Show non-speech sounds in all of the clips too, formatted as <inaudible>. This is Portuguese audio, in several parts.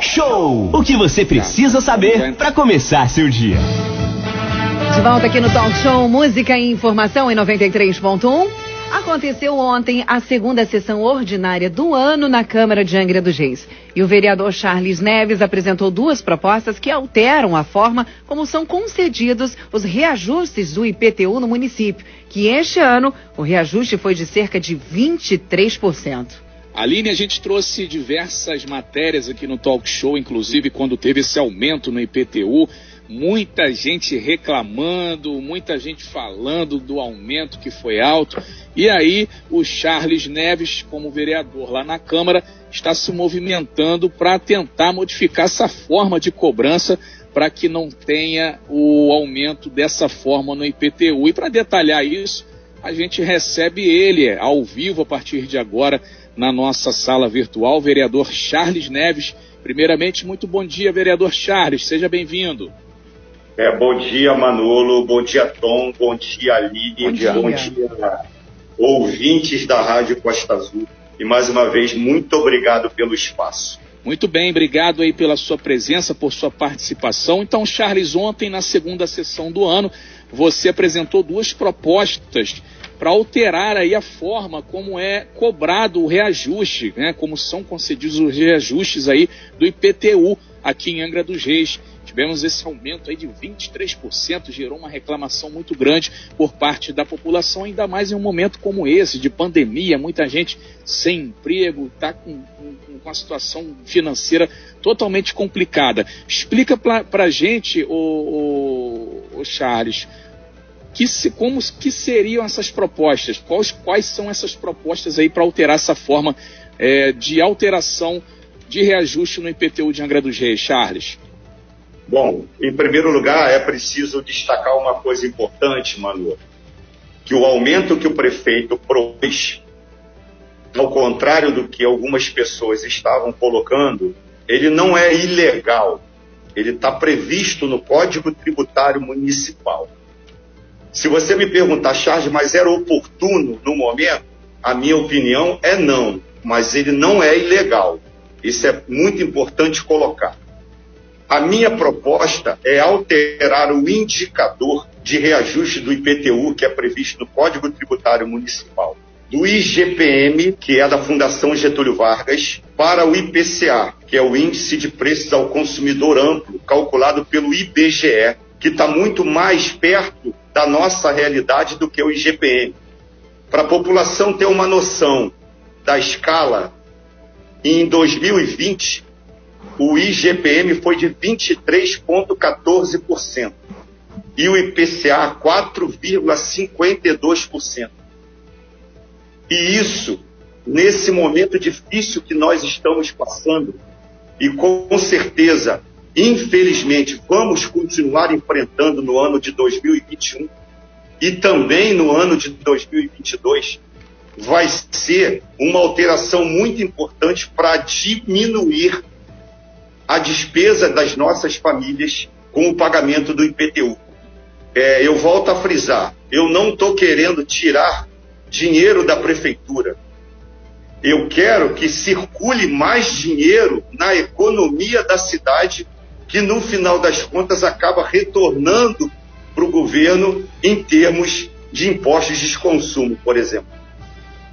Show. O que você precisa saber para começar seu dia. De volta aqui no Talk Show Música e Informação em 93.1. Aconteceu ontem a segunda sessão ordinária do ano na Câmara de Angra dos Reis. E o vereador Charles Neves apresentou duas propostas que alteram a forma como são concedidos os reajustes do IPTU no município, que este ano o reajuste foi de cerca de 23%. Aline, a gente trouxe diversas matérias aqui no Talk Show, inclusive quando teve esse aumento no IPTU muita gente reclamando, muita gente falando do aumento que foi alto. E aí o Charles Neves, como vereador lá na Câmara, está se movimentando para tentar modificar essa forma de cobrança para que não tenha o aumento dessa forma no IPTU. E para detalhar isso, a gente recebe ele ao vivo a partir de agora na nossa sala virtual, o vereador Charles Neves. Primeiramente, muito bom dia, vereador Charles, seja bem-vindo. É, bom dia, Manolo. Bom dia, Tom. Bom dia, Aline. Bom dia. Bom dia, ouvintes da Rádio Costa Azul. E mais uma vez, muito obrigado pelo espaço. Muito bem, obrigado aí pela sua presença, por sua participação. Então, Charles, ontem, na segunda sessão do ano, você apresentou duas propostas para alterar aí a forma como é cobrado o reajuste, né? Como são concedidos os reajustes aí do IPTU aqui em Angra dos Reis. Tivemos esse aumento aí de 23%, gerou uma reclamação muito grande por parte da população, ainda mais em um momento como esse, de pandemia, muita gente sem emprego, está com, com, com, a situação financeira totalmente complicada. Explica para a gente, o, Charles, que, se, como, que seriam essas propostas? Quais, quais são essas propostas aí para alterar essa forma é, de alteração de reajuste no IPTU de Angra dos Reis, Charles? Bom, em primeiro lugar, é preciso destacar uma coisa importante, Manu, que o aumento que o prefeito propôs, ao contrário do que algumas pessoas estavam colocando, ele não é ilegal. Ele está previsto no Código Tributário Municipal. Se você me perguntar, Charles, mas era oportuno no momento? A minha opinião é não, mas ele não é ilegal. Isso é muito importante colocar. A minha proposta é alterar o indicador de reajuste do IPTU, que é previsto no Código Tributário Municipal, do IGPM, que é da Fundação Getúlio Vargas, para o IPCA, que é o Índice de Preços ao Consumidor Amplo, calculado pelo IBGE, que está muito mais perto da nossa realidade do que o IGPM. Para a população ter uma noção da escala, em 2020, o IGPM foi de 23,14% e o IPCA 4,52%. E isso, nesse momento difícil que nós estamos passando, e com certeza, infelizmente, vamos continuar enfrentando no ano de 2021 e também no ano de 2022, vai ser uma alteração muito importante para diminuir a despesa das nossas famílias com o pagamento do IPTU. É, eu volto a frisar, eu não estou querendo tirar dinheiro da prefeitura. Eu quero que circule mais dinheiro na economia da cidade, que no final das contas acaba retornando para o governo em termos de impostos de consumo, por exemplo.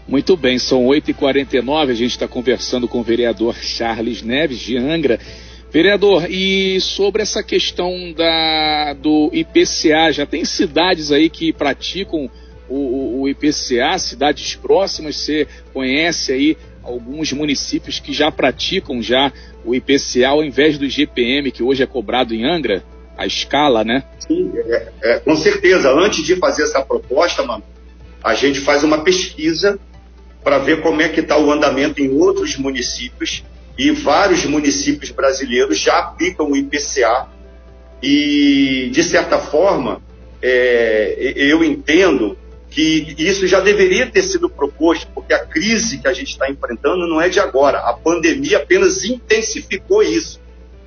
Muito bem, são 8h49, a gente está conversando com o vereador Charles Neves de Angra. Vereador, e sobre essa questão da, do IPCA, já tem cidades aí que praticam o, o IPCA, cidades próximas, você conhece aí alguns municípios que já praticam já o IPCA ao invés do IGPM, que hoje é cobrado em Angra, a escala, né? Sim, é, é, com certeza. Antes de fazer essa proposta, mano, a gente faz uma pesquisa para ver como é que está o andamento em outros municípios e vários municípios brasileiros já aplicam o IPCA e de certa forma é, eu entendo que isso já deveria ter sido proposto porque a crise que a gente está enfrentando não é de agora a pandemia apenas intensificou isso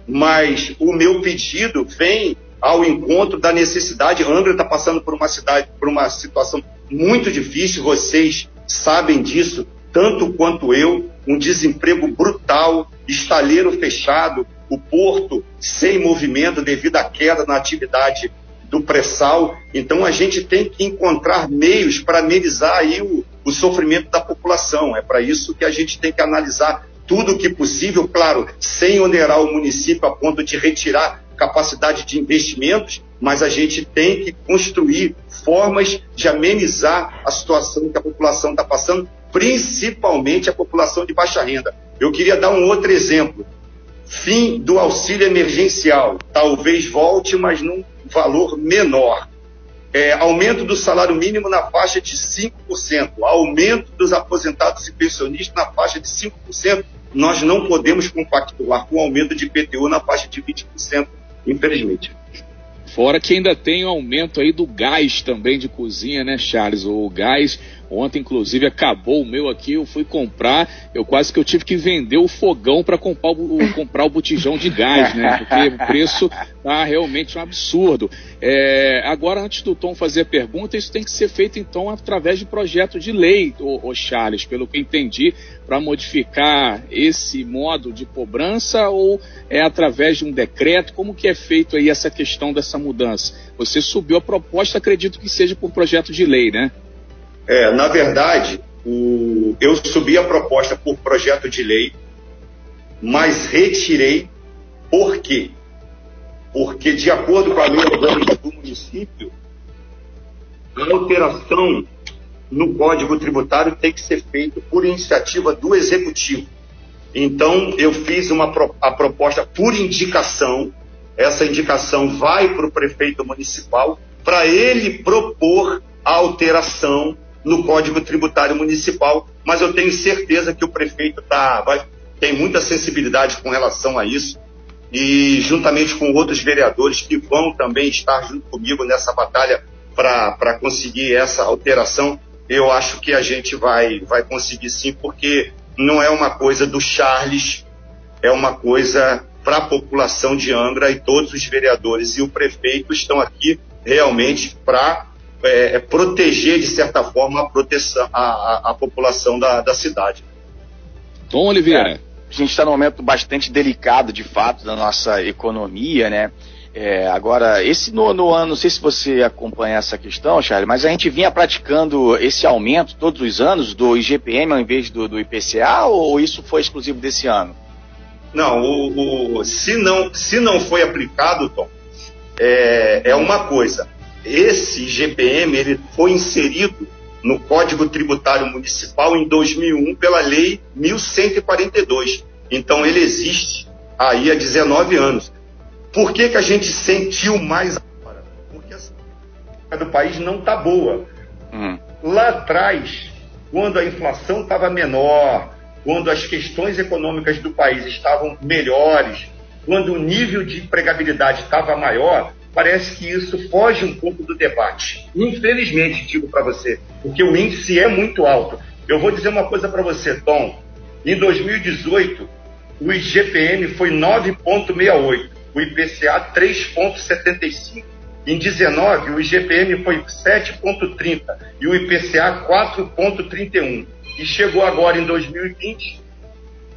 mas o meu pedido vem ao encontro da necessidade. Angra está passando por uma cidade, por uma situação muito difícil. Vocês sabem disso tanto quanto eu. um desemprego brutal, estaleiro fechado, o porto sem movimento devido à queda na atividade do pré-sal. Então a gente tem que encontrar meios para amenizar aí o, o sofrimento da população. É para isso que a gente tem que analisar tudo o que possível, claro, sem onerar o município a ponto de retirar capacidade de investimentos, mas a gente tem que construir formas de amenizar a situação que a população está passando, principalmente a população de baixa renda. Eu queria dar um outro exemplo. Fim do auxílio emergencial. Talvez volte, mas num valor menor. É, aumento do salário mínimo na faixa de 5%, aumento dos aposentados e pensionistas na faixa de 5%. Nós não podemos compactuar com o aumento de IPTU na faixa de 20%, infelizmente. Fora que ainda tem o aumento aí do gás também de cozinha, né, Charles? O gás Ontem, inclusive, acabou o meu aqui, eu fui comprar, eu quase que eu tive que vender o fogão para comprar o, comprar o botijão de gás, né? Porque o preço tá realmente um absurdo. É, agora, antes do Tom fazer a pergunta, isso tem que ser feito, então, através de projeto de lei, o, o Charles, pelo que entendi, para modificar esse modo de cobrança ou é através de um decreto? Como que é feito aí essa questão dessa mudança? Você subiu a proposta, acredito que seja por projeto de lei, né? É, na verdade, o, eu subi a proposta por projeto de lei, mas retirei por quê? Porque, de acordo com a lei orgânica do município, a alteração no Código Tributário tem que ser feita por iniciativa do Executivo. Então, eu fiz uma, a proposta por indicação, essa indicação vai para o prefeito municipal, para ele propor a alteração no Código Tributário Municipal, mas eu tenho certeza que o prefeito tá, vai, tem muita sensibilidade com relação a isso. E juntamente com outros vereadores que vão também estar junto comigo nessa batalha para conseguir essa alteração, eu acho que a gente vai, vai conseguir sim, porque não é uma coisa do Charles, é uma coisa para a população de Angra e todos os vereadores e o prefeito estão aqui realmente para é, é, proteger, de certa forma, a, proteção, a, a, a população da, da, cidade. Tom Oliveira. É, a gente está num momento bastante delicado, de fato, da nossa economia, né? É, agora, esse no, no, ano, não sei se você acompanha essa questão, Charlie, mas a gente vinha praticando esse aumento todos os anos do IGPM ao invés do, do IPCA ou isso foi exclusivo desse ano? Não, o, o, se, não se não foi aplicado, Tom, é, é uma coisa esse GPM ele foi inserido no Código Tributário Municipal em 2001 pela Lei 1142. Então ele existe aí há 19 anos. Por que, que a gente sentiu mais agora? Porque a situação do país não está boa. Hum. Lá atrás, quando a inflação estava menor, quando as questões econômicas do país estavam melhores, quando o nível de empregabilidade estava maior, parece que isso foge um pouco do debate. Infelizmente, digo para você, porque o índice é muito alto. Eu vou dizer uma coisa para você, Tom. Em 2018, o IGPM foi 9,68, o IPCA 3,75. Em 19, o IGPM foi 7,30 e o IPCA 4,31. E chegou agora em 2020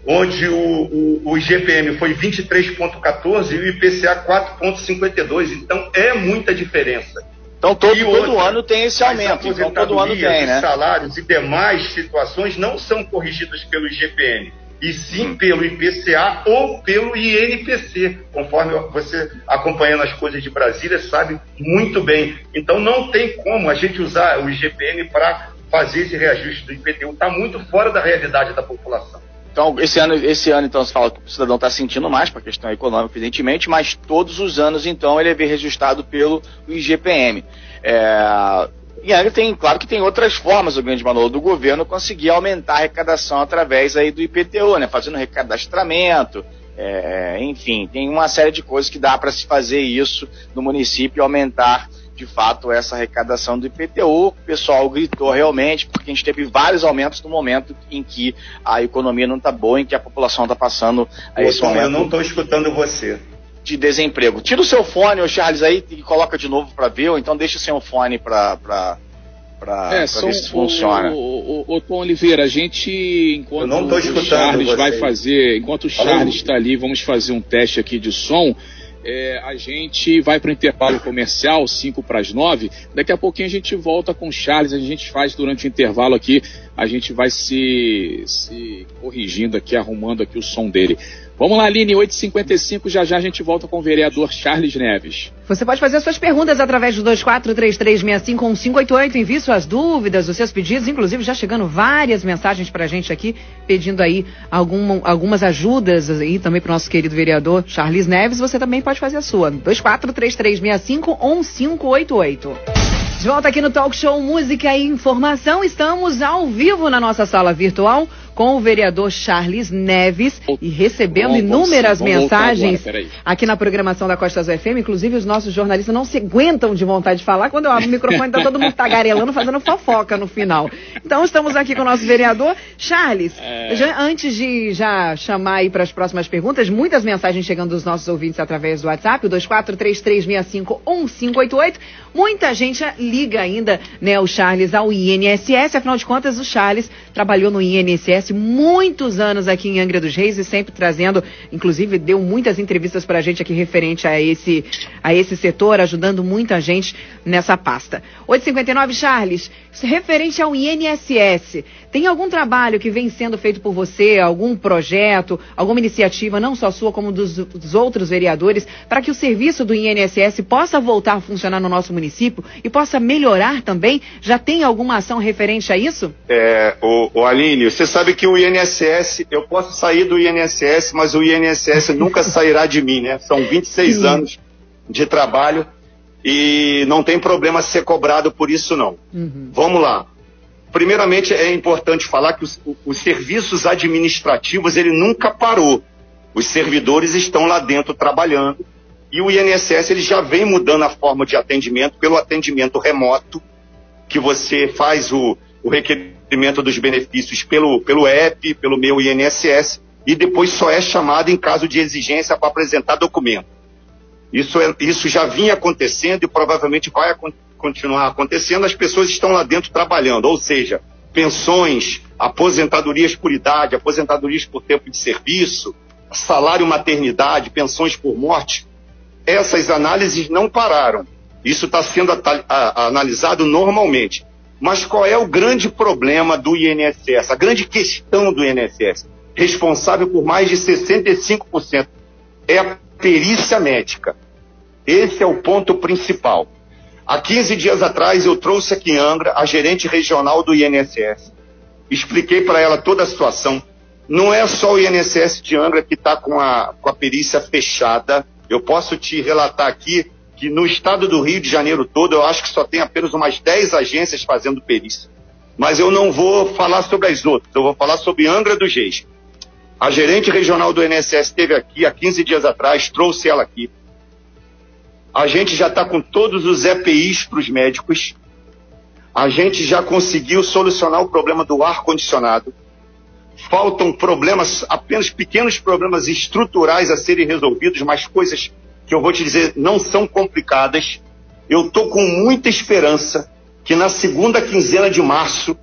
onde o, o, o IGPM foi 23,14 e o IPCA 4,52. Então é muita diferença. Então todo, todo ano tem esse aumento. Então todo ano tem, né? salários e demais situações não são corrigidas pelo IGPM, e sim hum. pelo IPCA ou pelo INPC, conforme você acompanhando as coisas de Brasília sabe muito bem. Então não tem como a gente usar o IGPM para fazer esse reajuste do IPTU. Está muito fora da realidade da população. Então, esse ano, esse ano, então, você fala que o cidadão está sentindo mais, para a questão econômica, evidentemente, mas todos os anos, então, ele é registrado pelo IGPM. É, e aí tem, claro que tem outras formas, o grande manual do governo, conseguir aumentar a arrecadação através aí do IPTU, né? Fazendo recadastramento, é, enfim, tem uma série de coisas que dá para se fazer isso no município e aumentar de fato essa arrecadação do IPTU. O pessoal gritou realmente, porque a gente teve vários aumentos no momento em que a economia não está boa, em que a população está passando a esse Tom, momento. Eu não estou escutando você. De desemprego. Tira o seu fone, o Charles, aí e coloca de novo para ver, ou então deixa sem o fone para. Pra... para é, ver se funciona. O, o, o, Tom Oliveira, a gente, enquanto o Charles vai fazer, enquanto o Charles está ali, vamos fazer um teste aqui de som. É, a gente vai para o intervalo comercial, 5 para as 9. Daqui a pouquinho a gente volta com o Charles, a gente faz durante o intervalo aqui, a gente vai se, se corrigindo aqui, arrumando aqui o som dele. Vamos lá, Aline, 8h55, já já a gente volta com o vereador Charles Neves. Você pode fazer suas perguntas através do 2433651588, envie suas dúvidas, os seus pedidos, inclusive já chegando várias mensagens para a gente aqui, pedindo aí algum, algumas ajudas aí também para o nosso querido vereador Charles Neves, você também pode fazer a sua, 2433651588. De volta aqui no Talk Show Música e Informação, estamos ao vivo na nossa sala virtual com o vereador Charles Neves e recebendo vamos, inúmeras vamos mensagens agora, aqui na programação da Costa Azul FM. Inclusive, os nossos jornalistas não se aguentam de vontade de falar. Quando eu abro o microfone, tá todo mundo tagarelando, fazendo fofoca no final. Então, estamos aqui com o nosso vereador. Charles, é... já, antes de já chamar aí para as próximas perguntas, muitas mensagens chegando dos nossos ouvintes através do WhatsApp, o 2433651588. Muita gente liga ainda, né, o Charles ao INSS. Afinal de contas, o Charles trabalhou no INSS muitos anos aqui em Angra dos Reis e sempre trazendo, inclusive deu muitas entrevistas para a gente aqui referente a esse, a esse setor, ajudando muita gente nessa pasta. 859 Charles, referente ao INSS, tem algum trabalho que vem sendo feito por você, algum projeto, alguma iniciativa, não só sua, como dos, dos outros vereadores, para que o serviço do INSS possa voltar a funcionar no nosso município e possa melhorar também? Já tem alguma ação referente a isso? É, o, o Aline, você sabe que o INSS, eu posso sair do INSS, mas o INSS <laughs> nunca sairá de mim, né? São 26 Sim. anos de trabalho e não tem problema ser cobrado por isso não. Uhum. Vamos lá. Primeiramente é importante falar que os, os, serviços administrativos ele nunca parou. Os servidores estão lá dentro trabalhando e o INSS ele já vem mudando a forma de atendimento pelo atendimento remoto que você faz o, o requerimento dos benefícios pelo, pelo app, pelo meu INSS e depois só é chamado em caso de exigência para apresentar documento. Isso, é, isso já vinha acontecendo e provavelmente vai continuar acontecendo. As pessoas estão lá dentro trabalhando, ou seja, pensões, aposentadorias por idade, aposentadorias por tempo de serviço, salário maternidade, pensões por morte. Essas análises não pararam. Isso está sendo a, a, analisado normalmente. Mas qual é o grande problema do INSS? A grande questão do INSS, responsável por mais de 65%, é a perícia médica. Esse é o ponto principal. Há 15 dias atrás eu trouxe aqui em Angra a gerente regional do INSS. Expliquei para ela toda a situação. Não é só o INSS de Angra que está com a, com a perícia fechada. Eu posso te relatar aqui que no estado do Rio de Janeiro todo eu acho que só tem apenas umas 10 agências fazendo perícia. Mas eu não vou falar sobre as outras, eu vou falar sobre Angra dos Reis. A gerente regional do INSS esteve aqui há 15 dias atrás, trouxe ela aqui. A gente já está com todos os EPIs para os médicos. A gente já conseguiu solucionar o problema do ar-condicionado. Faltam problemas, apenas pequenos problemas estruturais a serem resolvidos, mas coisas que eu vou te dizer não são complicadas. Eu estou com muita esperança que na segunda quinzena de março,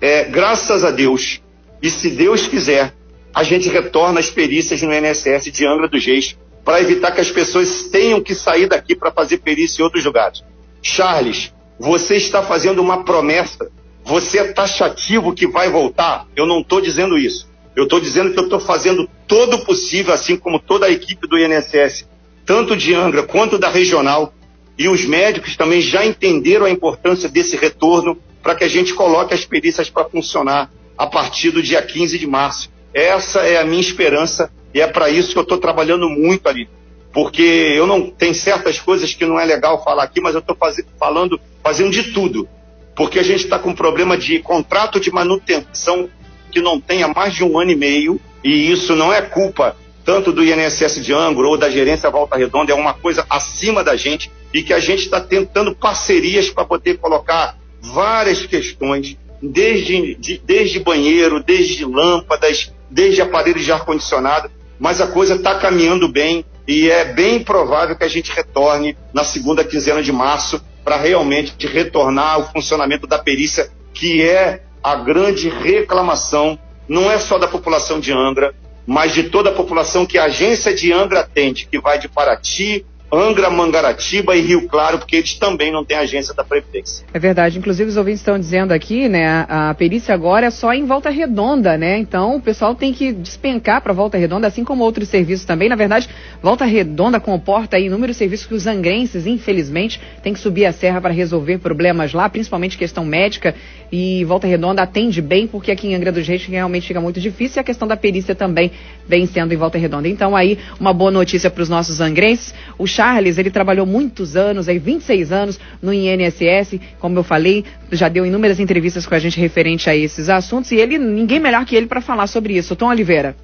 é, graças a Deus, e se Deus quiser, a gente retorna às perícias no INSS de Angra dos Reis para evitar que as pessoas tenham que sair daqui para fazer perícia em outros lugares. Charles, você está fazendo uma promessa. Você é taxativo que vai voltar? Eu não estou dizendo isso. Eu estou dizendo que eu estou fazendo todo o possível, assim como toda a equipe do INSS, tanto de Angra quanto da regional, e os médicos também já entenderam a importância desse retorno para que a gente coloque as perícias para funcionar a partir do dia 15 de março. Essa é a minha esperança e é para isso que eu estou trabalhando muito ali. Porque eu não tem certas coisas que não é legal falar aqui, mas eu estou falando, fazendo de tudo. Porque a gente está com problema de contrato de manutenção que não tem há mais de um ano e meio, e isso não é culpa tanto do INSS de Angra ou da gerência Volta Redonda, é uma coisa acima da gente e que a gente está tentando parcerias para poder colocar várias questões desde, de, desde banheiro, desde lâmpadas, desde aparelhos de ar-condicionado, mas a coisa está caminhando bem e é bem provável que a gente retorne na segunda quinzena de março para realmente retornar ao funcionamento da perícia, que é a grande reclamação, não é só da população de Angra, mas de toda a população que a agência de Angra atende, que vai de Paraty Angra, Mangaratiba e Rio Claro, porque eles também não têm agência da Previdência. É verdade. Inclusive, os ouvintes estão dizendo aqui, né, a perícia agora é só em Volta Redonda, né? Então, o pessoal tem que despencar para Volta Redonda, assim como outros serviços também. Na verdade, Volta Redonda comporta aí inúmeros serviços que os angrenses, infelizmente, têm que subir a serra para resolver problemas lá, principalmente questão médica. E Volta Redonda atende bem, porque aqui em Angra dos Reis realmente fica muito difícil. E a questão da perícia também vem sendo em Volta Redonda. Então, aí, uma boa notícia para os nossos angrenses. O Charles, ele trabalhou muitos anos, aí 26 anos no INSS, como eu falei, já deu inúmeras entrevistas com a gente referente a esses assuntos e ele, ninguém melhor que ele para falar sobre isso. Tom Oliveira.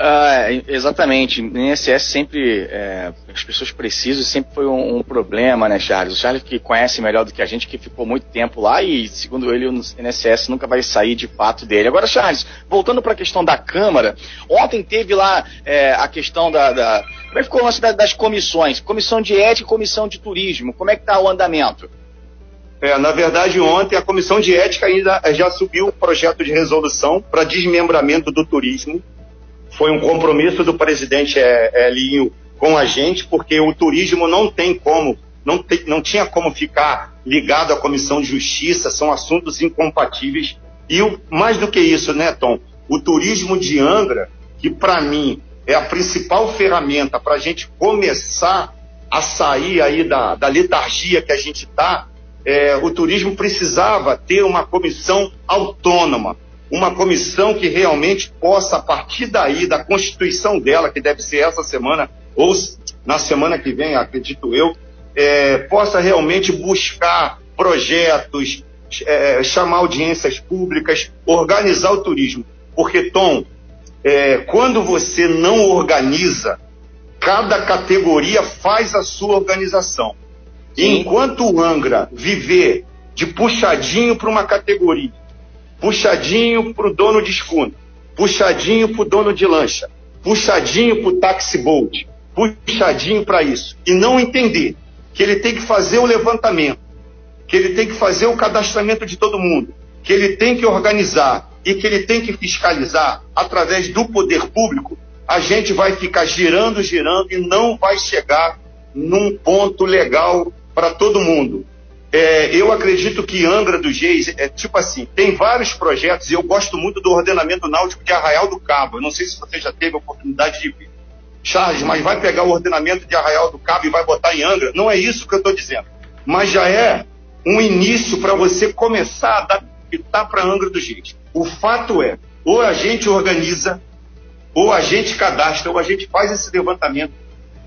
Uh, exatamente. No INSS sempre, é, as pessoas precisam, sempre foi um, um, problema, né, Charles? O Charles que conhece melhor do que a gente, que ficou muito tempo lá e, segundo ele, o INSS nunca vai sair de fato dele. Agora, Charles, voltando para a questão da Câmara, ontem teve lá é, a questão da, da, Como é que ficou o lance das comissões? Comissão de ética e comissão de turismo. Como é que está o andamento? É, na verdade, ontem a Comissão de Ética ainda já subiu o projeto de resolução para desmembramento do turismo foi um compromisso do presidente é, Elinho com a gente, porque o turismo não tem como, não, tem, não tinha como ficar ligado à Comissão de Justiça, são assuntos incompatíveis. E o, mais do que isso, né, Tom? O turismo de Angra, que para mim é a principal ferramenta para a gente começar a sair aí da, da letargia que a gente está, é, o turismo precisava ter uma comissão autônoma, uma comissão que realmente possa, a partir daí, da constituição dela, que deve ser essa semana, ou na semana que vem, acredito eu, é, possa realmente buscar projetos, é, chamar audiências públicas, organizar o turismo. Porque, Tom, é, quando você não organiza, cada categoria faz a sua organização. E enquanto o Angra viver de puxadinho para uma categoria, puxadinho para o dono de escuna, puxadinho para o dono de lancha, puxadinho para o taxi boat, puxadinho para isso. E não entender que ele tem que fazer o levantamento, que ele tem que fazer o cadastramento de todo mundo, que ele tem que organizar e que ele tem que fiscalizar através do poder público, a gente vai ficar girando, girando e não vai chegar num ponto legal para todo mundo. É, eu acredito que Angra dos Reis, é tipo assim, tem vários projetos e eu gosto muito do ordenamento náutico de Arraial do Cabo. Eu não sei se você já teve a oportunidade de ver. Charles, mas vai pegar o ordenamento de Arraial do Cabo e vai botar em Angra? Não é isso que eu estou dizendo. Mas já é um início para você começar a adaptar para Angra dos Reis. O fato é, ou a gente organiza, ou a gente cadastra, ou a gente faz esse levantamento,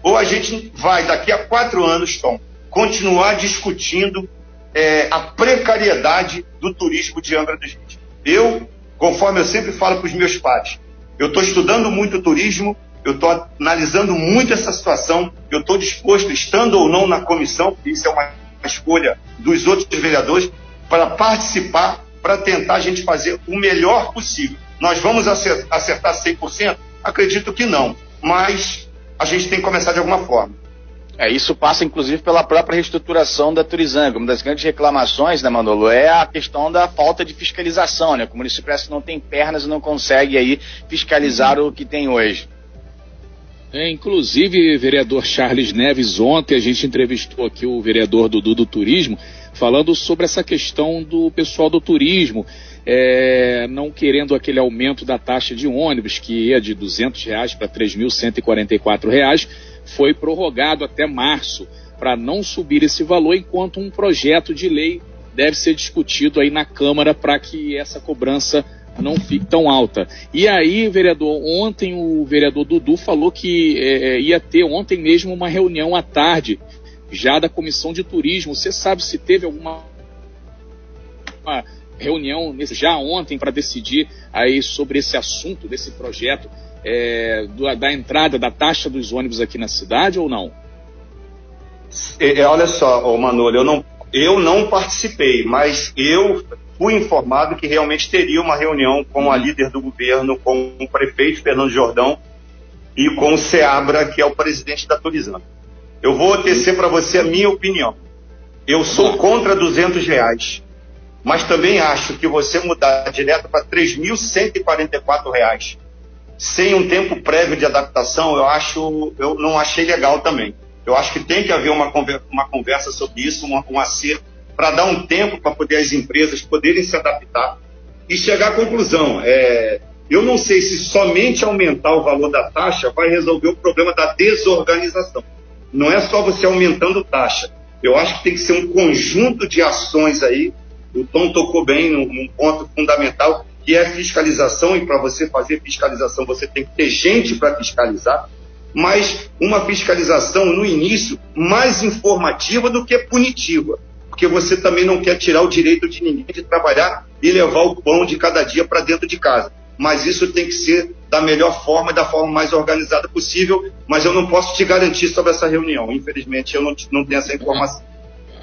ou a gente vai, daqui a quatro anos, Tom, continuar discutindo é, a precariedade do turismo de Angra dos Reis. Eu, conforme eu sempre falo para os meus pais, eu estou estudando muito turismo, eu estou analisando muito essa situação, eu estou disposto, estando ou não na comissão, isso é uma escolha dos outros vereadores, para participar, para tentar a gente fazer o melhor possível. Nós vamos acertar 100%? Acredito que não, mas a gente tem que começar de alguma forma. É, isso passa inclusive pela própria reestruturação da Turizanga. Uma das grandes reclamações, né, Manolo, é a questão da falta de fiscalização, né? O município parece que não tem pernas e não consegue aí fiscalizar o que tem hoje. É, inclusive, vereador Charles Neves, ontem a gente entrevistou aqui o vereador Dudu do Turismo, falando sobre essa questão do pessoal do turismo, é, não querendo aquele aumento da taxa de ônibus, que ia de 200 reais para 3.144 reais, foi prorrogado até março para não subir esse valor, enquanto um projeto de lei deve ser discutido aí na Câmara para que essa cobrança não fique tão alta. E aí, vereador, ontem o vereador Dudu falou que é, é ia ter ontem mesmo uma reunião à tarde já da Comissão de Turismo. Você sabe se teve alguma reunião já ontem para decidir aí sobre esse assunto desse projeto é, da entrada da taxa dos ônibus aqui na cidade ou não? É, é olha só, oh Manolo, eu não, eu não participei, mas eu fui informado que realmente teria uma reunião com a líder do governo, com o prefeito Fernando Jordão e com o Seabra, que é o presidente da Turizana. Eu vou tecer para você a minha opinião. Eu sou contra 200 reais, mas também acho que você mudar direto para 3.144 reais, sem um tempo prévio de adaptação, eu acho, eu não achei legal também. Eu acho que tem que haver uma conversa, uma conversa sobre isso, um, um acerto, para dar um tempo para poder as empresas poderem se adaptar e chegar à conclusão. É, eu não sei se somente aumentar o valor da taxa vai resolver o problema da desorganização. Não é só você aumentando taxa. Eu acho que tem que ser um conjunto de ações aí. O Tom tocou bem num, num ponto fundamental, que é fiscalização, e para você fazer fiscalização, você tem que ter gente para fiscalizar, mas uma fiscalização no início mais informativa do que punitiva, porque você também não quer tirar o direito de ninguém de trabalhar e levar o pão de cada dia para dentro de casa mas isso tem que ser da melhor forma e da forma mais organizada possível, mas eu não posso te garantir sobre essa reunião. Infelizmente, eu não, não tenho essa informação.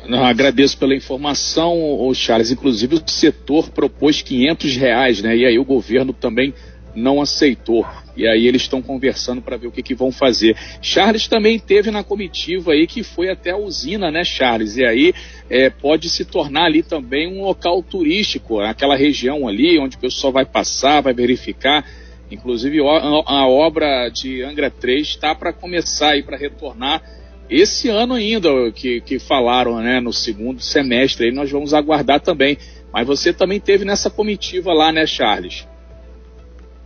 Não, agradeço pela informação, Charles. Inclusive, o setor propôs 500 reais, né? E aí o governo também não aceitou. E aí eles estão conversando para ver o que, que, vão fazer. Charles também teve na comitiva aí que foi até a usina, né, Charles? E aí é, pode se tornar ali também um local turístico, aquela região ali onde o pessoal vai passar, vai verificar. Inclusive a obra de Angra 3 está para começar e para retornar esse ano ainda, que, que falaram né, no segundo semestre, aí nós vamos aguardar também. Mas você também teve nessa comitiva lá, né, Charles?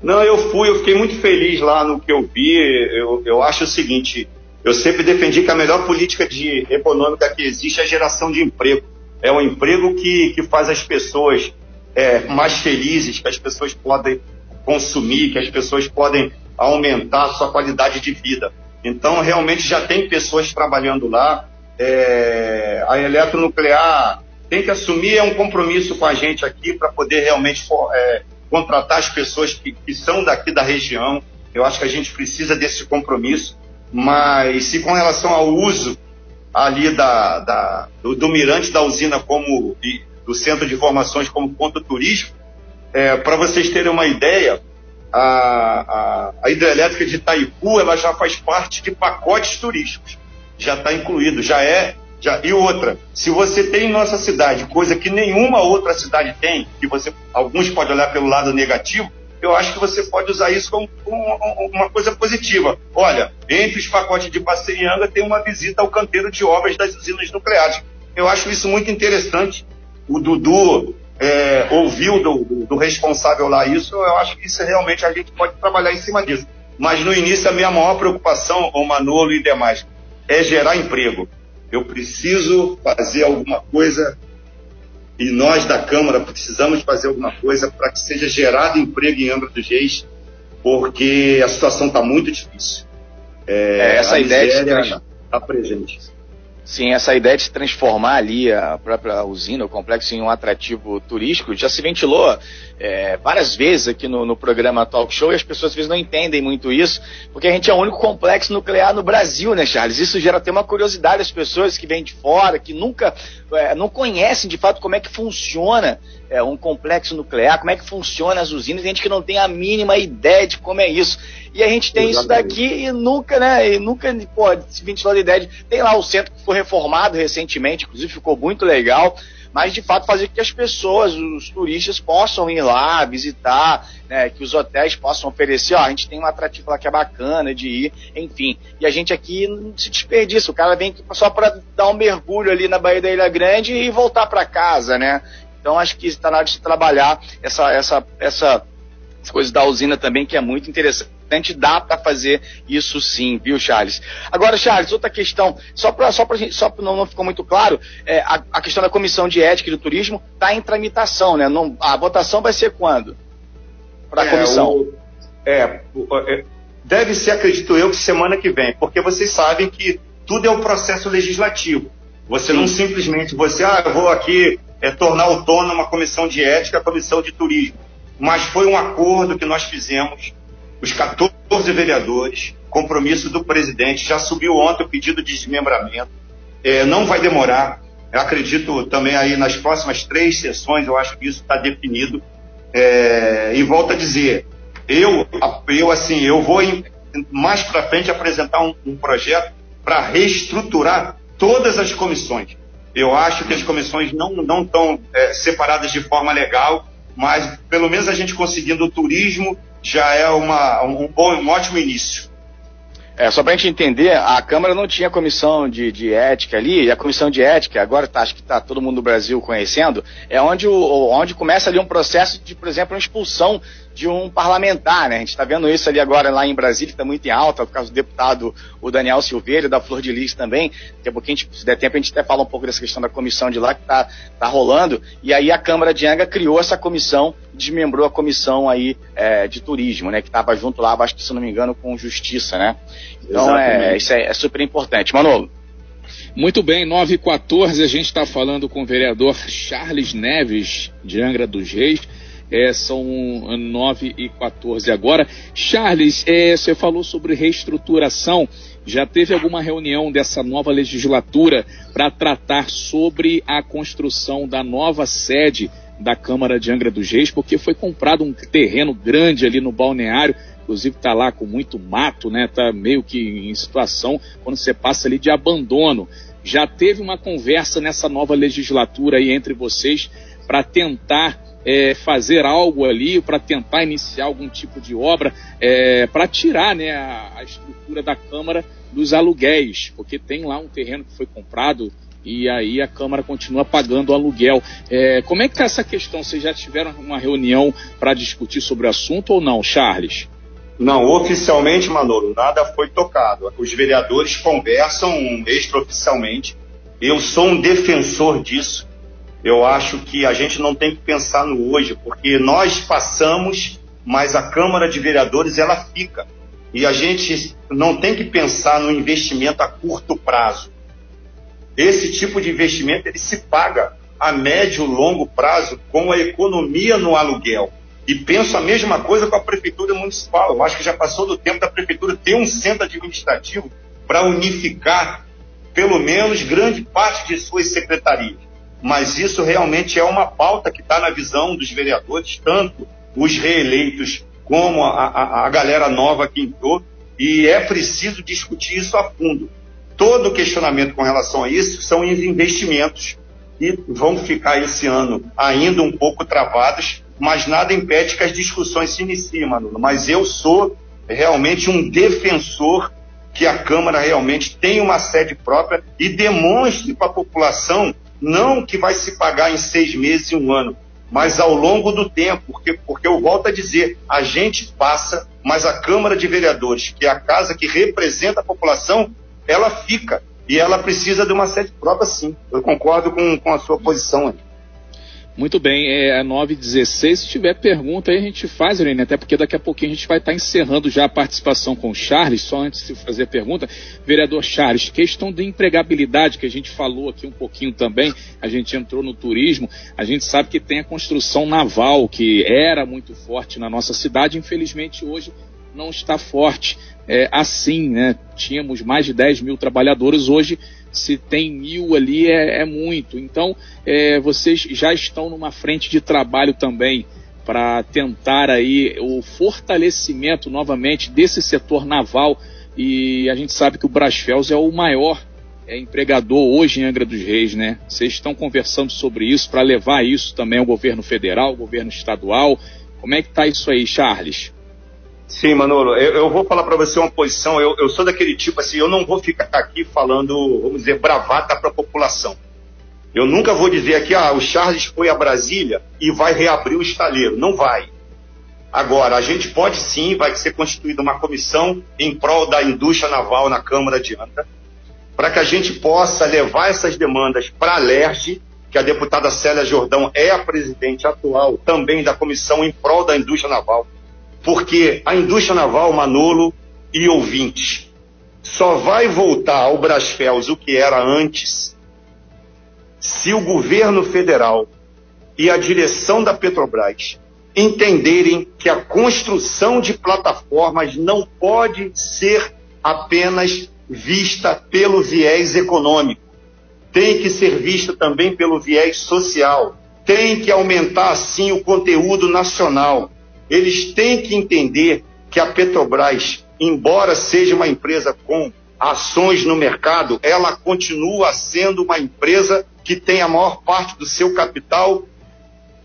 Não, eu fui, eu fiquei muito feliz lá no que eu vi. Eu, eu acho o seguinte: eu sempre defendi que a melhor política de, econômica que existe é a geração de emprego. É um emprego que, que faz as pessoas é, mais felizes, que as pessoas podem consumir, que as pessoas podem aumentar a sua qualidade de vida. Então, realmente já tem pessoas trabalhando lá. É, a eletronuclear tem que assumir é um compromisso com a gente aqui para poder realmente é, contratar as pessoas que, que são daqui da região. Eu acho que a gente precisa desse compromisso. Mas se com relação ao uso ali da, da do, do, mirante da usina como do centro de informações como ponto turístico, é, para vocês terem uma ideia, a, a, a, hidrelétrica de Itaipu ela já faz parte de pacotes turísticos, já está incluído, já é já, e outra, se você tem em nossa cidade coisa que nenhuma outra cidade tem, que você alguns podem olhar pelo lado negativo, eu acho que você pode usar isso como, como uma coisa positiva. Olha, entre os pacotes de Passeianga tem uma visita ao canteiro de obras das usinas nucleares. Eu acho isso muito interessante. O Dudu é, ouviu do, do, do, responsável lá isso, eu acho que isso realmente a gente pode trabalhar em cima disso. Mas no início a minha maior preocupação, o Manolo e demais, é gerar emprego eu preciso fazer alguma coisa e nós da Câmara precisamos fazer alguma coisa para que seja gerado emprego em Angra dos Reis, porque a situação está muito difícil. É, é, essa ideia está presente. Sim, essa ideia de se transformar ali a própria usina, o complexo, em um atrativo turístico, já se ventilou é, várias vezes aqui no, no, programa Talk Show e as pessoas às vezes não entendem muito isso, porque a gente é o único complexo nuclear no Brasil, né, Charles? Isso gera até uma curiosidade às pessoas que vêm de fora, que nunca, é, não conhecem de fato como é que funciona é, um complexo nuclear, como é que funciona as usinas, tem gente que não tem a mínima ideia de como é isso. E a gente tem Exatamente. isso daqui e nunca, né, e nunca, pô, se ventilou a ideia de, tem lá o centro que foi reformado recentemente, inclusive ficou muito legal, mas de fato fazer com que as pessoas, os turistas possam ir lá, visitar, né, que os hotéis possam oferecer, ó, a gente tem um atrativo lá que é bacana de ir, enfim. E a gente aqui não se desperdiça, o cara vem só para dar um mergulho ali na Baía da Ilha Grande e voltar para casa, né? Então acho que está na hora de trabalhar essa, essa, essa, essa coisa da usina também, que é muito interessante dá para fazer isso sim, viu, Charles? Agora, Charles, outra questão, só para só pra, só pra não, não ficou muito claro, é, a, a, questão da comissão de ética e do turismo está em tramitação, né? Não, a votação vai ser quando? Para a é, comissão? O, é, é, deve ser, acredito eu, que semana que vem, porque vocês sabem que tudo é um processo legislativo. Você sim. não simplesmente, você, ah, eu vou aqui é, tornar autônoma a comissão de ética, a comissão de turismo. Mas foi um acordo que nós fizemos os 14 vereadores, compromisso do presidente, já subiu ontem o pedido de desmembramento, é, não vai demorar, eu acredito também aí nas próximas três sessões, eu acho que isso está definido, é, e volto a dizer, eu, eu assim, eu vou em, mais para frente apresentar um, um projeto para reestruturar todas as comissões. Eu acho que as comissões não estão é, separadas de forma legal, mas pelo menos a gente conseguindo o turismo já é uma, um, bom, um ótimo início. É, só para a gente entender, a Câmara não tinha comissão de, de ética ali, e a comissão de ética, agora tá, acho que está todo mundo no Brasil conhecendo, é onde, o, onde começa ali um processo de, por exemplo, uma expulsão de um parlamentar, né? A gente está vendo isso ali agora lá em Brasília, que está muito em alta, por causa do deputado o Daniel Silveira, da Flor de Lis também. Daqui a pouquinho, se der tempo, a gente até fala um pouco dessa questão da comissão de lá que está tá rolando. E aí a Câmara de Anga criou essa comissão, desmembrou a comissão aí é, de turismo, né? Que estava junto lá, acho que se não me engano, com Justiça, né? Então é, isso é, é super importante. Manolo. Muito bem, 9 e 14 a gente está falando com o vereador Charles Neves, de Angra dos Reis. É, são 9 e 14 agora. Charles, é, você falou sobre reestruturação. Já teve alguma reunião dessa nova legislatura para tratar sobre a construção da nova sede da Câmara de Angra dos Reis, porque foi comprado um terreno grande ali no balneário, inclusive está lá com muito mato, né? Está meio que em situação quando você passa ali de abandono. Já teve uma conversa nessa nova legislatura aí entre vocês para tentar é, fazer algo ali para tentar iniciar algum tipo de obra é, para tirar né, a, a, estrutura da Câmara dos aluguéis, porque tem lá um terreno que foi comprado e aí a Câmara continua pagando o aluguel. É, como é que está essa questão? Vocês já tiveram uma reunião para discutir sobre o assunto ou não, Charles? Não, oficialmente, Manolo, nada foi tocado. Os vereadores conversam extraoficialmente. Eu sou um defensor disso eu acho que a gente não tem que pensar no hoje, porque nós passamos, mas a Câmara de Vereadores ela fica. E a gente não tem que pensar no investimento a curto prazo. Esse tipo de investimento ele se paga a médio e longo prazo com a economia no aluguel. E penso a mesma coisa com a prefeitura municipal. Eu acho que já passou do tempo da prefeitura ter um centro administrativo para unificar pelo menos grande parte de suas secretarias mas isso realmente é uma pauta que está na visão dos vereadores, tanto os reeleitos como a, a, a galera nova que entrou, e é preciso discutir isso a fundo. Todo questionamento com relação a isso são os investimentos que vão ficar esse ano ainda um pouco travados, mas nada impede que as discussões se iniciem, Manolo. Mas eu sou realmente um defensor que a Câmara realmente tenha uma sede própria e demonstre para a população não que vai se pagar em seis meses e um ano, mas ao longo do tempo, porque, porque eu volto a dizer, a gente passa, mas a Câmara de Vereadores, que é a casa que representa a população, ela fica. E ela precisa de uma sede própria, sim. Eu concordo com, com a sua posição aí. Muito bem, é 9h16. Se tiver pergunta aí, a gente faz, Irene, até porque daqui a pouquinho a gente vai estar encerrando já a participação com o Charles. Só antes de fazer a pergunta, vereador Charles, questão de empregabilidade, que a gente falou aqui um pouquinho também, a gente entrou no turismo, a gente sabe que tem a construção naval, que era muito forte na nossa cidade, infelizmente hoje não está forte é, assim, né? Tínhamos mais de 10 mil trabalhadores, hoje se tem mil ali é, é muito. Então, é, vocês já estão numa frente de trabalho também para tentar aí o fortalecimento novamente desse setor naval e a gente sabe que o Brasfels é o maior é, empregador hoje em Angra dos Reis, né? Vocês estão conversando sobre isso para levar isso também ao governo federal, ao governo estadual. Como é que está isso aí, Charles? Sim, Manolo, eu, eu vou falar para você uma posição. Eu, eu, sou daquele tipo assim, eu não vou ficar aqui falando, vamos dizer, bravata para a população. Eu nunca vou dizer aqui, ah, o Charles foi a Brasília e vai reabrir o estaleiro. Não vai. Agora, a gente pode sim, vai ser constituída uma comissão em prol da indústria naval na Câmara de Anta, para que a gente possa levar essas demandas para a LERJ, que a deputada Célia Jordão é a presidente atual também da comissão em prol da indústria naval porque a indústria naval, Manolo e ouvintes, só vai voltar ao Brasfels o que era antes se o governo federal e a direção da Petrobras entenderem que a construção de plataformas não pode ser apenas vista pelo viés econômico, tem que ser vista também pelo viés social, tem que aumentar assim o conteúdo nacional, eles têm que entender que a Petrobras, embora seja uma empresa com ações no mercado, ela continua sendo uma empresa que tem a maior parte do seu capital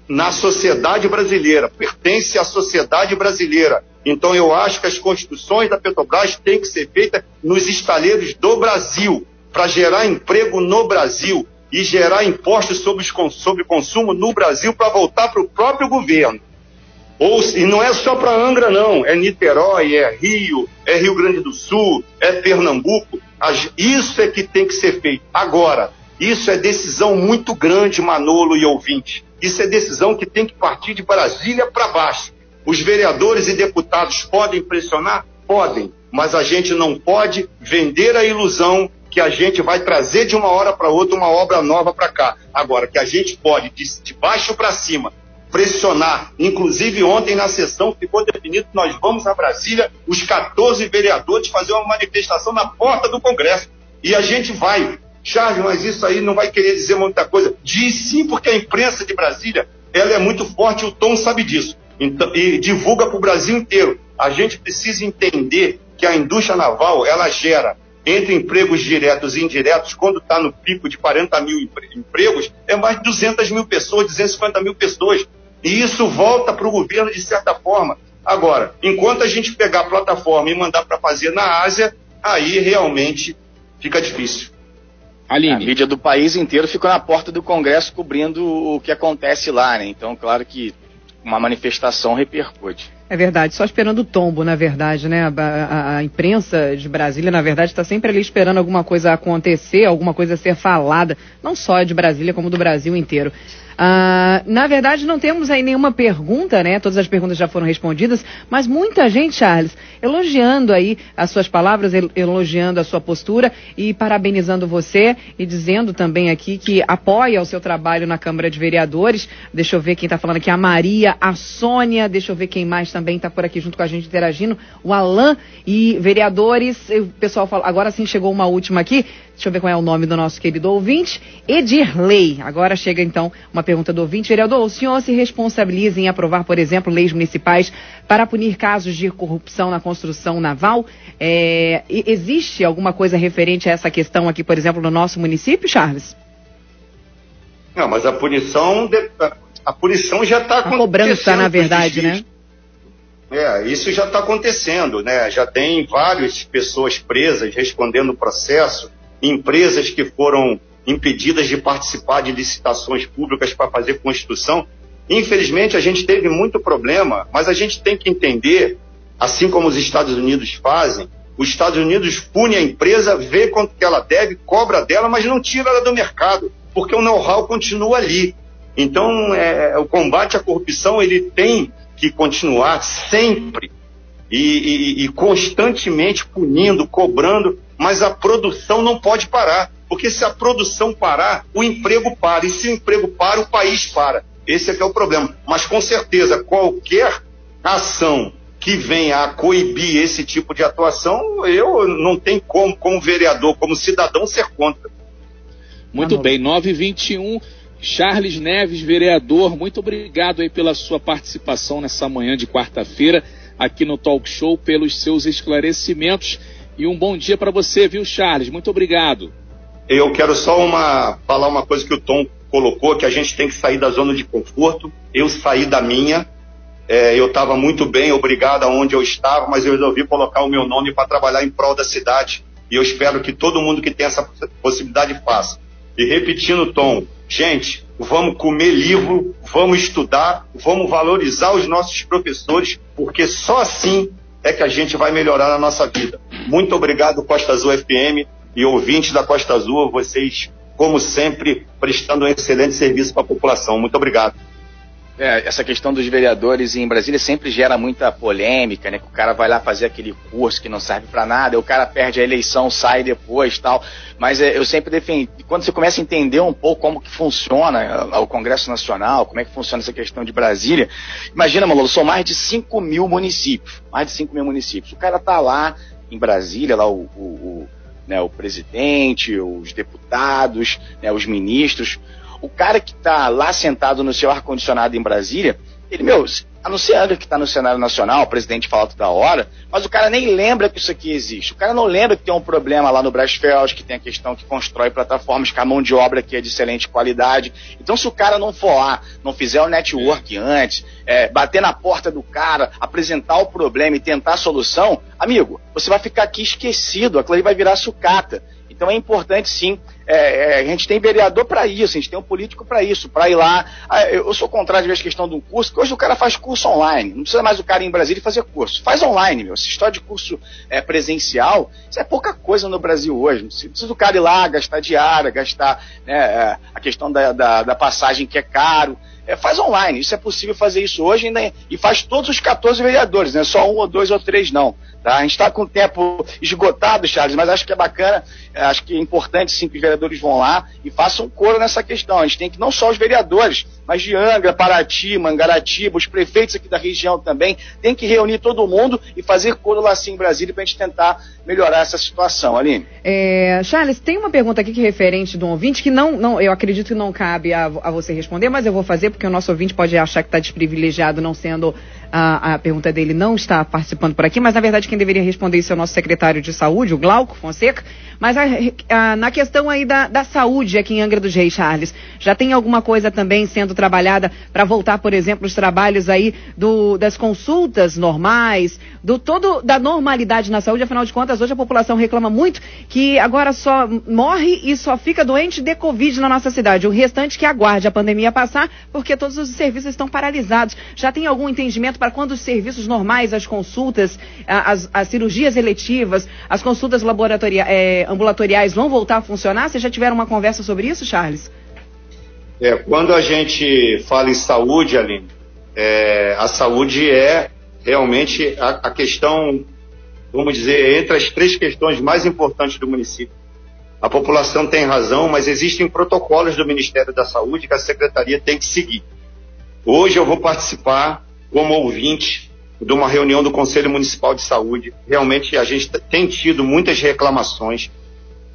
na sociedade brasileira, pertence à sociedade brasileira. Então eu acho que as construções da Petrobras têm que ser feitas nos estaleiros do Brasil, para gerar emprego no Brasil e gerar impostos sobre, sobre consumo no Brasil para voltar para o próprio governo. Ou, e não é só para Angra, não. É Niterói, é Rio, é Rio Grande do Sul, é Pernambuco. Isso é que tem que ser feito. Agora, isso é decisão muito grande, Manolo e ouvinte. Isso é decisão que tem que partir de Brasília para baixo. Os vereadores e deputados podem pressionar? Podem. Mas a gente não pode vender a ilusão que a gente vai trazer de uma hora para outra uma obra nova para cá. Agora, que a gente pode, de, de baixo para cima, pressionar. Inclusive, ontem na sessão ficou definido que nós vamos a Brasília, os 14 vereadores, fazer uma manifestação na porta do Congresso. E a gente vai. Charles, mas isso aí não vai querer dizer muita coisa. Diz sim, porque a imprensa de Brasília ela é muito forte, o Tom sabe disso. Então, e divulga para o Brasil inteiro. A gente precisa entender que a indústria naval ela gera entre empregos diretos e indiretos, quando está no pico de 40 mil empregos, é mais de 200 mil pessoas, 250 mil pessoas. E isso volta para o governo de certa forma. Agora, enquanto a gente pegar a plataforma e mandar para fazer na Ásia, aí realmente fica difícil. Aline. A mídia do país inteiro ficou na porta do Congresso cobrindo o que acontece lá, né? Então, claro que uma manifestação repercute. É verdade, só esperando o tombo, na verdade, né? A, a, a imprensa de Brasília, na verdade, está sempre ali esperando alguma coisa acontecer, alguma coisa ser falada, não só de Brasília, como do Brasil inteiro. Ah, na verdade, não temos aí nenhuma pergunta, né? Todas as perguntas já foram respondidas, mas muita gente, Charles, elogiando aí as suas palavras, elogiando a sua postura e parabenizando você e dizendo também aqui que apoia o seu trabalho na Câmara de Vereadores. Deixa eu ver quem está falando aqui, a Maria, a Sônia, deixa eu ver quem mais também está por aqui junto com a gente interagindo, o Alain e vereadores. O pessoal fala, agora sim chegou uma última aqui. Deixa eu ver qual é o nome do nosso querido ouvinte. Edirley. Agora chega então uma pergunta do ouvinte. Vereador, o senhor se responsabiliza em aprovar, por exemplo, leis municipais para punir casos de corrupção na construção naval? É, existe alguma coisa referente a essa questão aqui, por exemplo, no nosso município, Charles? Não, mas a punição, a punição já está acontecendo. A cobrança, na verdade, né? É, isso já está acontecendo, né? Já tem várias pessoas presas respondendo o processo empresas que foram impedidas de participar de licitações públicas para fazer construção. Infelizmente, a gente teve muito problema, mas a gente tem que entender, assim como os Estados Unidos fazem, os Estados Unidos pune a empresa, vê quanto que ela deve, cobra dela, mas não tira ela do mercado, porque o know-how continua ali. Então, é, o combate à corrupção ele tem que continuar sempre e, e, e constantemente punindo, cobrando, mas a produção não pode parar. Porque se a produção parar, o emprego para. E se o emprego para, o país para. Esse é que é o problema. Mas com certeza, qualquer ação que venha a coibir esse tipo de atuação, eu não tenho como, como vereador, como cidadão, ser contra. Muito bem, 921. Charles Neves, vereador, muito obrigado aí pela sua participação nessa manhã de quarta-feira aqui no Talk Show, pelos seus esclarecimentos. E um bom dia para você, viu, Charles? Muito obrigado. Eu quero só uma, falar uma coisa que o Tom colocou, que a gente tem que sair da zona de conforto. Eu saí da minha. É, eu estava muito bem, obrigado aonde eu estava, mas eu resolvi colocar o meu nome para trabalhar em prol da cidade. E eu espero que todo mundo que tem essa possibilidade faça. E repetindo, Tom, gente, vamos comer livro, vamos estudar, vamos valorizar os nossos professores, porque só assim é que a gente vai melhorar na nossa vida. Muito obrigado, Costa Azul FM e ouvintes da Costa Azul, vocês, como sempre, prestando um excelente serviço para a população. Muito obrigado. É, essa questão dos vereadores em Brasília sempre gera muita polêmica, né? Que o cara vai lá fazer aquele curso que não serve para nada, o cara perde a eleição, sai depois tal. Mas é, eu sempre defendi, quando você começa a entender um pouco como que funciona é, o Congresso Nacional, como é que funciona essa questão de Brasília, imagina, Malolo, são mais de 5 mil municípios, mais de 5 mil municípios. O cara tá lá em Brasília, lá o, o, o, né, o presidente, os deputados, né, os ministros, o cara que está lá sentado no seu ar-condicionado em Brasília, ele, meu, A não ser Angra que está no cenário nacional, o presidente fala toda hora, mas o cara nem lembra que isso aqui existe. O cara não lembra que tem um problema lá no Brasfels, que tem a questão que constrói plataformas com a mão de obra que é de excelente qualidade. Então, se o cara não for lá, não fizer o network antes, é, bater na porta do cara, apresentar o problema e tentar a solução, amigo, você vai ficar aqui esquecido, aquilo aí vai virar sucata. Então é importante sim. É, é, a gente tem vereador para isso, a gente tem um político para isso, para ir lá. Ah, eu sou contrário às questão de um curso, que hoje o cara faz curso online. Não precisa mais o cara ir em Brasília fazer curso. Faz online, meu. Essa história de curso é, presencial, isso é pouca coisa no Brasil hoje. Não precisa o cara ir lá, gastar diária, gastar né, é, a questão da, da, da passagem que é caro. É, faz online. Isso é possível fazer isso hoje ainda, e faz todos os 14 vereadores, não é só um ou dois ou três, não. Tá? A gente está com o tempo esgotado, Charles, mas acho que é bacana, é, acho que é importante sim que os vereadores vão lá e façam coro nessa questão. A gente tem que não só os vereadores, mas de Angra, Paraty, Mangaratiba, os prefeitos aqui da região também, tem que reunir todo mundo e fazer coro lá sim em Brasília para a gente tentar melhorar essa situação. Aline. É, Charles, tem uma pergunta aqui que é referente um ouvinte que não, não eu acredito que não cabe a, a você responder, mas eu vou fazer porque o nosso ouvinte pode achar que está desprivilegiado não sendo a, a pergunta dele não está participando por aqui, mas na verdade quem deveria responder isso é o nosso secretário de saúde, o Glauco Fonseca. Mas a, a, na questão aí da, da saúde aqui em Angra dos Reis, Charles, já tem alguma coisa também sendo trabalhada para voltar, por exemplo, os trabalhos aí do, das consultas normais, do todo da normalidade na saúde? Afinal de contas, hoje a população reclama muito que agora só morre e só fica doente de Covid na nossa cidade. O restante que aguarde a pandemia passar, porque todos os serviços estão paralisados. Já tem algum entendimento para quando os serviços normais, as consultas, as, as cirurgias eletivas, as consultas laboratoriais, é, ambulatoriais vão voltar a funcionar? Vocês já tiveram uma conversa sobre isso, Charles? É, quando a gente fala em saúde, Aline, é, a saúde é realmente a, a, questão, vamos dizer, entre as três questões mais importantes do município. A população tem razão, mas existem protocolos do Ministério da Saúde que a Secretaria tem que seguir. Hoje eu vou participar como ouvinte de uma reunião do Conselho Municipal de Saúde. Realmente a gente tem tido muitas reclamações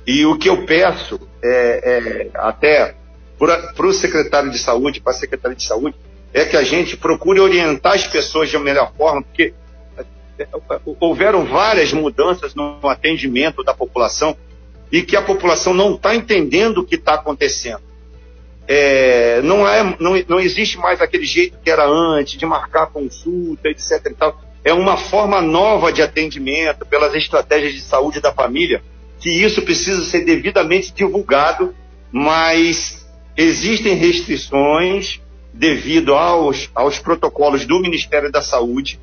e o que eu peço é, é até para o secretário de saúde, para a secretaria de saúde, é que a gente procure orientar as pessoas de uma melhor forma, porque é, houveram várias mudanças no atendimento da população e que a população não está entendendo o que está acontecendo. É, não, é, não, não existe mais aquele jeito que era antes, de marcar consulta, etc. E tal. É uma forma nova de atendimento pelas estratégias de saúde da família que isso precisa ser devidamente divulgado, mas existem restrições devido aos, aos protocolos do Ministério da Saúde.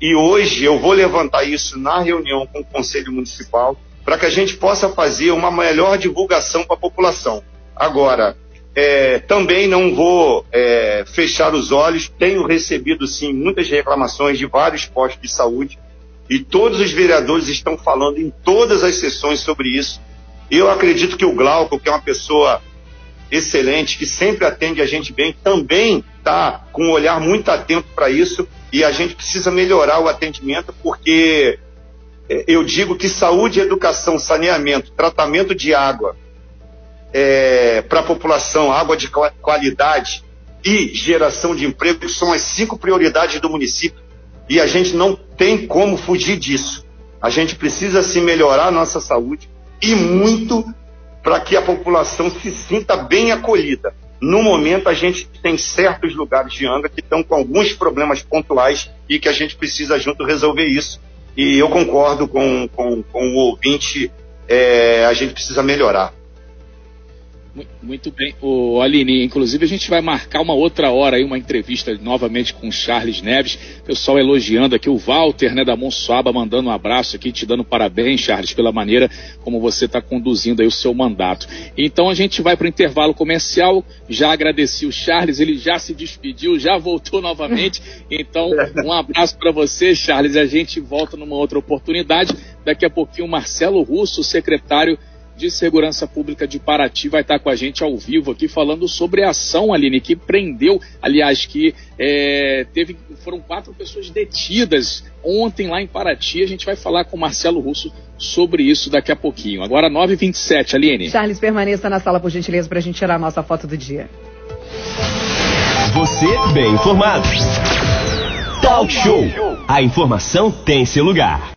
E hoje eu vou levantar isso na reunião com o Conselho Municipal para que a gente possa fazer uma melhor divulgação para a população. Agora, é, também não vou é, fechar os olhos, tenho recebido sim muitas reclamações de vários postos de saúde e todos os vereadores estão falando em todas as sessões sobre isso. Eu acredito que o Glauco, que é uma pessoa excelente, que sempre atende a gente bem, também está com um olhar muito atento para isso e a gente precisa melhorar o atendimento porque é, eu digo que saúde, educação, saneamento, tratamento de água é, para a população, água de qualidade e geração de emprego são as cinco prioridades do município e a gente não tem como fugir disso. A gente precisa se melhorar a nossa saúde e muito para que a população se sinta bem acolhida. No momento, a gente tem certos lugares de Angra que estão com alguns problemas pontuais e que a gente precisa junto resolver isso. E eu concordo com, com, com o ouvinte, é, a gente precisa melhorar. Muito bem, o Aline, inclusive a gente vai marcar uma outra hora aí, uma entrevista novamente com o Charles Neves, pessoal elogiando aqui o Walter, né, da Monsuaba, mandando um abraço aqui, te dando parabéns, Charles, pela maneira como você está conduzindo aí o seu mandato. Então a gente vai para o intervalo comercial, já agradeci o Charles, ele já se despediu, já voltou novamente, então um abraço para você, Charles, a gente volta numa outra oportunidade, daqui a pouquinho Marcelo Russo, secretário de Segurança Pública de Paraty vai estar com a gente ao vivo aqui falando sobre a ação, Aline, que prendeu, aliás, que é, teve, foram quatro pessoas detidas ontem lá em Paraty. A gente vai falar com o Marcelo Russo sobre isso daqui a pouquinho. Agora 9h27, Aline. Charles, permaneça na sala, por gentileza, para a gente tirar a nossa foto do dia. Você bem informado. Talk Show. A informação tem seu lugar.